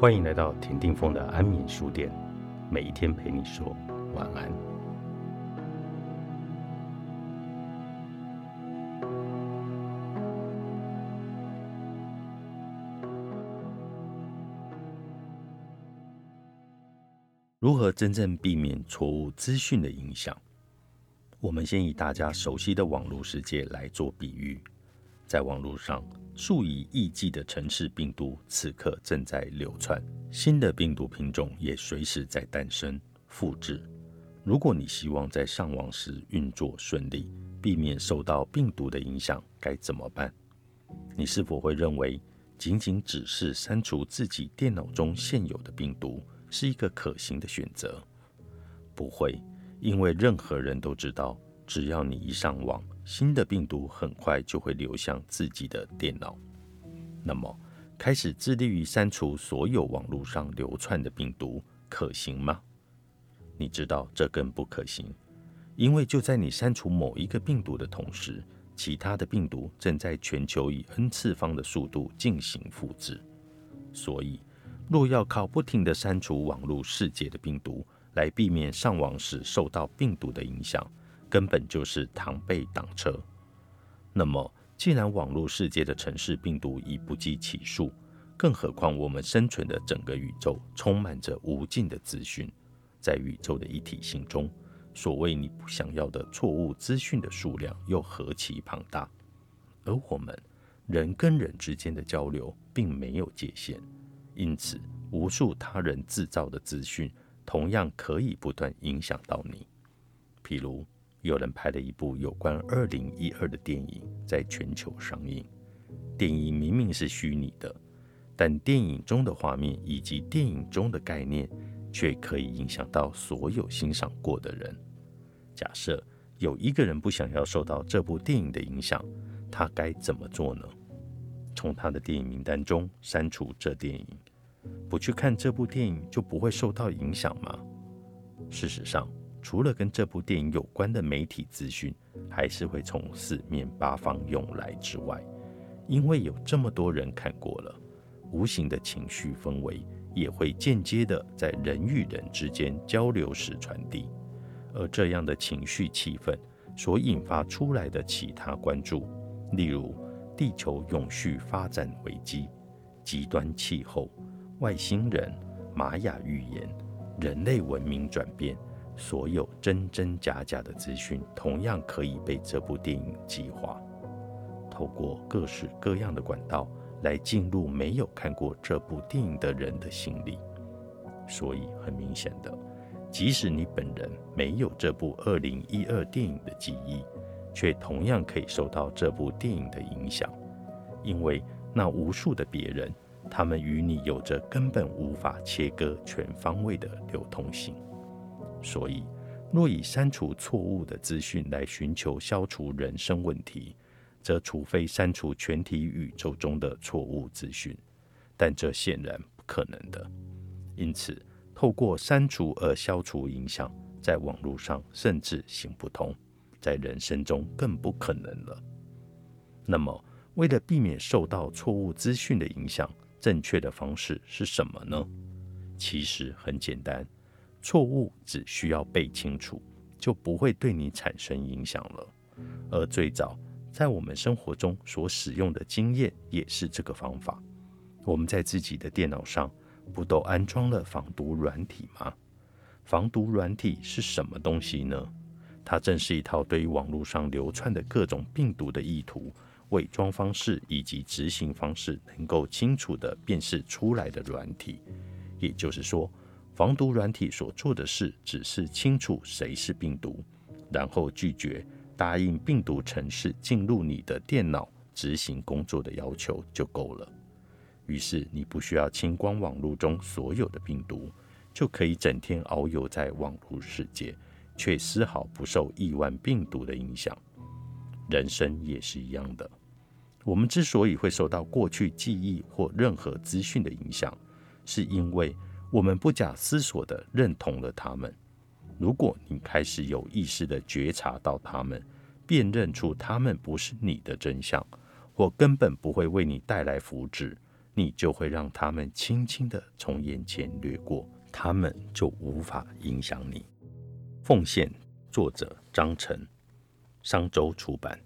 欢迎来到田定峰的安眠书店，每一天陪你说晚安。如何真正避免错误资讯的影响？我们先以大家熟悉的网络世界来做比喻，在网络上。数以亿计的城市病毒此刻正在流窜，新的病毒品种也随时在诞生、复制。如果你希望在上网时运作顺利，避免受到病毒的影响，该怎么办？你是否会认为仅仅只是删除自己电脑中现有的病毒是一个可行的选择？不会，因为任何人都知道，只要你一上网。新的病毒很快就会流向自己的电脑。那么，开始致力于删除所有网络上流窜的病毒，可行吗？你知道这更不可行，因为就在你删除某一个病毒的同时，其他的病毒正在全球以 n 次方的速度进行复制。所以，若要靠不停地删除网络世界的病毒来避免上网时受到病毒的影响，根本就是螳臂挡车。那么，既然网络世界的城市病毒已不计其数，更何况我们生存的整个宇宙充满着无尽的资讯，在宇宙的一体性中，所谓你不想要的错误资讯的数量又何其庞大。而我们人跟人之间的交流并没有界限，因此，无数他人制造的资讯同样可以不断影响到你，譬如。有人拍了一部有关二零一二的电影，在全球上映。电影明明是虚拟的，但电影中的画面以及电影中的概念，却可以影响到所有欣赏过的人。假设有一个人不想要受到这部电影的影响，他该怎么做呢？从他的电影名单中删除这电影，不去看这部电影就不会受到影响吗？事实上。除了跟这部电影有关的媒体资讯，还是会从四面八方涌来之外，因为有这么多人看过了，无形的情绪氛围也会间接的在人与人之间交流时传递，而这样的情绪气氛所引发出来的其他关注，例如地球永续发展危机、极端气候、外星人、玛雅预言、人类文明转变。所有真真假假的资讯，同样可以被这部电影激化，透过各式各样的管道来进入没有看过这部电影的人的心里。所以很明显的，即使你本人没有这部二零一二电影的记忆，却同样可以受到这部电影的影响，因为那无数的别人，他们与你有着根本无法切割全方位的流通性。所以，若以删除错误的资讯来寻求消除人生问题，则除非删除全体宇宙中的错误资讯，但这显然不可能的。因此，透过删除而消除影响，在网络上甚至行不通，在人生中更不可能了。那么，为了避免受到错误资讯的影响，正确的方式是什么呢？其实很简单。错误只需要背清楚，就不会对你产生影响了。而最早在我们生活中所使用的经验也是这个方法。我们在自己的电脑上不都安装了防毒软体吗？防毒软体是什么东西呢？它正是一套对于网络上流窜的各种病毒的意图、伪装方式以及执行方式能够清楚地辨识出来的软体。也就是说。防毒软体所做的事，只是清楚谁是病毒，然后拒绝答应病毒程式进入你的电脑执行工作的要求就够了。于是你不需要清光网络中所有的病毒，就可以整天遨游在网络世界，却丝毫不受亿万病毒的影响。人生也是一样的。我们之所以会受到过去记忆或任何资讯的影响，是因为。我们不假思索地认同了他们。如果你开始有意识地觉察到他们，辨认出他们不是你的真相，或根本不会为你带来福祉，你就会让他们轻轻的从眼前掠过，他们就无法影响你。奉献，作者张晨，商周出版。